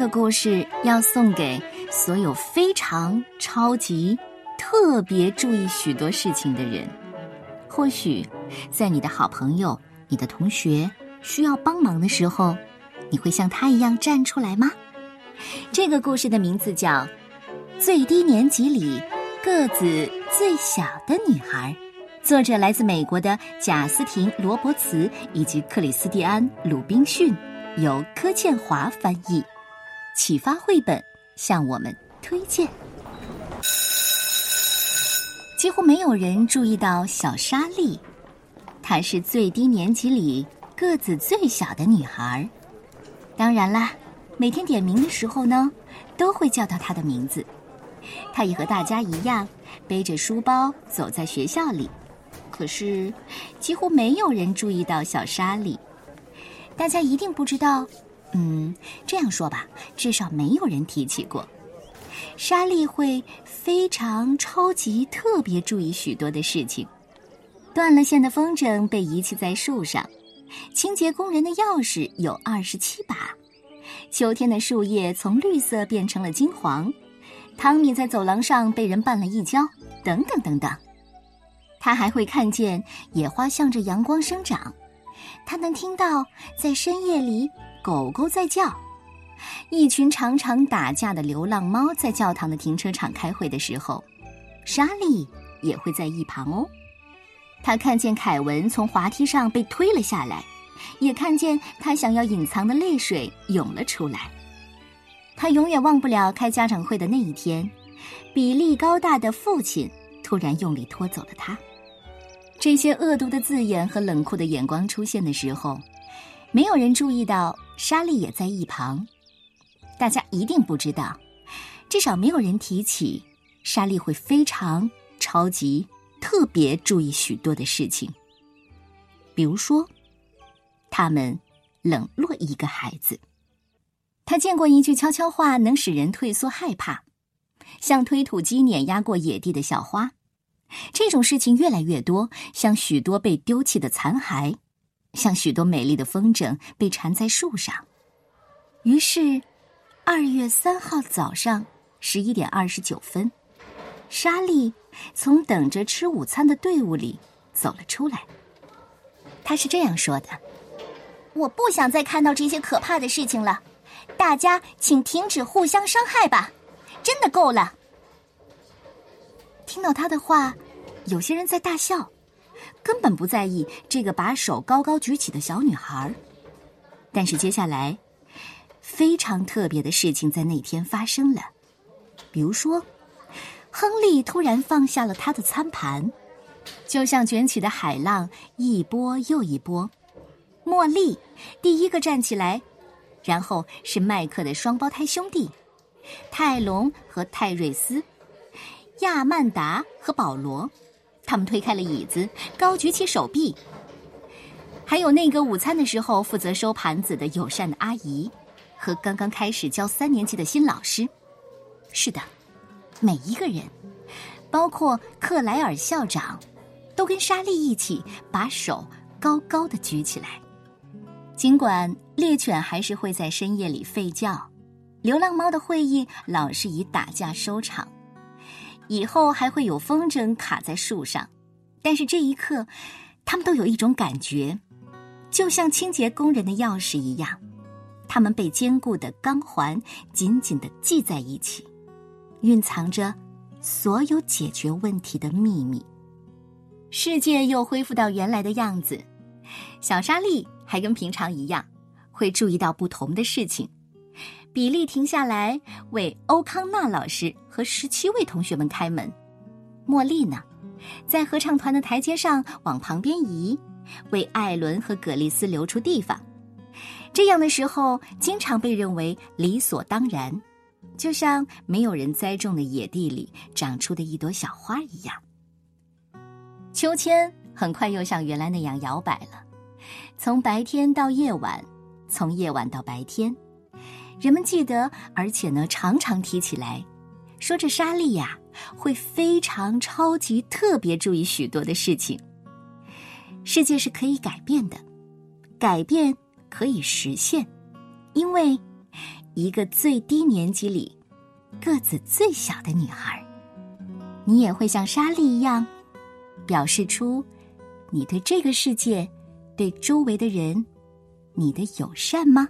这个故事要送给所有非常超级特别注意许多事情的人。或许，在你的好朋友、你的同学需要帮忙的时候，你会像他一样站出来吗？这个故事的名字叫《最低年级里个子最小的女孩》，作者来自美国的贾斯汀·罗伯茨以及克里斯蒂安·鲁滨逊，由柯倩华翻译。启发绘本向我们推荐。几乎没有人注意到小莎莉，她是最低年级里个子最小的女孩。当然啦，每天点名的时候呢，都会叫到她的名字。她也和大家一样，背着书包走在学校里。可是，几乎没有人注意到小莎莉。大家一定不知道。嗯，这样说吧，至少没有人提起过。莎莉会非常超级特别注意许多的事情。断了线的风筝被遗弃在树上，清洁工人的钥匙有二十七把，秋天的树叶从绿色变成了金黄，汤米在走廊上被人绊了一跤，等等等等。他还会看见野花向着阳光生长，他能听到在深夜里。狗狗在叫，一群常常打架的流浪猫在教堂的停车场开会的时候，莎莉也会在一旁哦。他看见凯文从滑梯上被推了下来，也看见他想要隐藏的泪水涌了出来。他永远忘不了开家长会的那一天，比利高大的父亲突然用力拖走了他。这些恶毒的字眼和冷酷的眼光出现的时候。没有人注意到莎莉也在一旁，大家一定不知道，至少没有人提起莎莉会非常超级特别注意许多的事情。比如说，他们冷落一个孩子。他见过一句悄悄话能使人退缩害怕，像推土机碾压过野地的小花。这种事情越来越多，像许多被丢弃的残骸。像许多美丽的风筝被缠在树上，于是，二月三号早上十一点二十九分，莎莉从等着吃午餐的队伍里走了出来。她是这样说的：“我不想再看到这些可怕的事情了，大家请停止互相伤害吧，真的够了。”听到他的话，有些人在大笑。根本不在意这个把手高高举起的小女孩，但是接下来，非常特别的事情在那天发生了。比如说，亨利突然放下了他的餐盘，就像卷起的海浪，一波又一波。茉莉第一个站起来，然后是麦克的双胞胎兄弟泰隆和泰瑞斯，亚曼达和保罗。他们推开了椅子，高举起手臂。还有那个午餐的时候负责收盘子的友善的阿姨，和刚刚开始教三年级的新老师。是的，每一个人，包括克莱尔校长，都跟莎莉一起把手高高的举起来。尽管猎犬还是会在深夜里吠叫，流浪猫的会议老是以打架收场。以后还会有风筝卡在树上，但是这一刻，他们都有一种感觉，就像清洁工人的钥匙一样，他们被坚固的钢环紧紧的系在一起，蕴藏着所有解决问题的秘密。世界又恢复到原来的样子，小沙粒还跟平常一样，会注意到不同的事情。比利停下来为欧康纳老师和十七位同学们开门。茉莉呢，在合唱团的台阶上往旁边移，为艾伦和葛丽丝留出地方。这样的时候，经常被认为理所当然，就像没有人栽种的野地里长出的一朵小花一样。秋千很快又像原来那样摇摆了，从白天到夜晚，从夜晚到白天。人们记得，而且呢，常常提起来，说这莎莉呀，会非常超级特别注意许多的事情。世界是可以改变的，改变可以实现，因为一个最低年级里个子最小的女孩。你也会像莎莉一样，表示出你对这个世界、对周围的人，你的友善吗？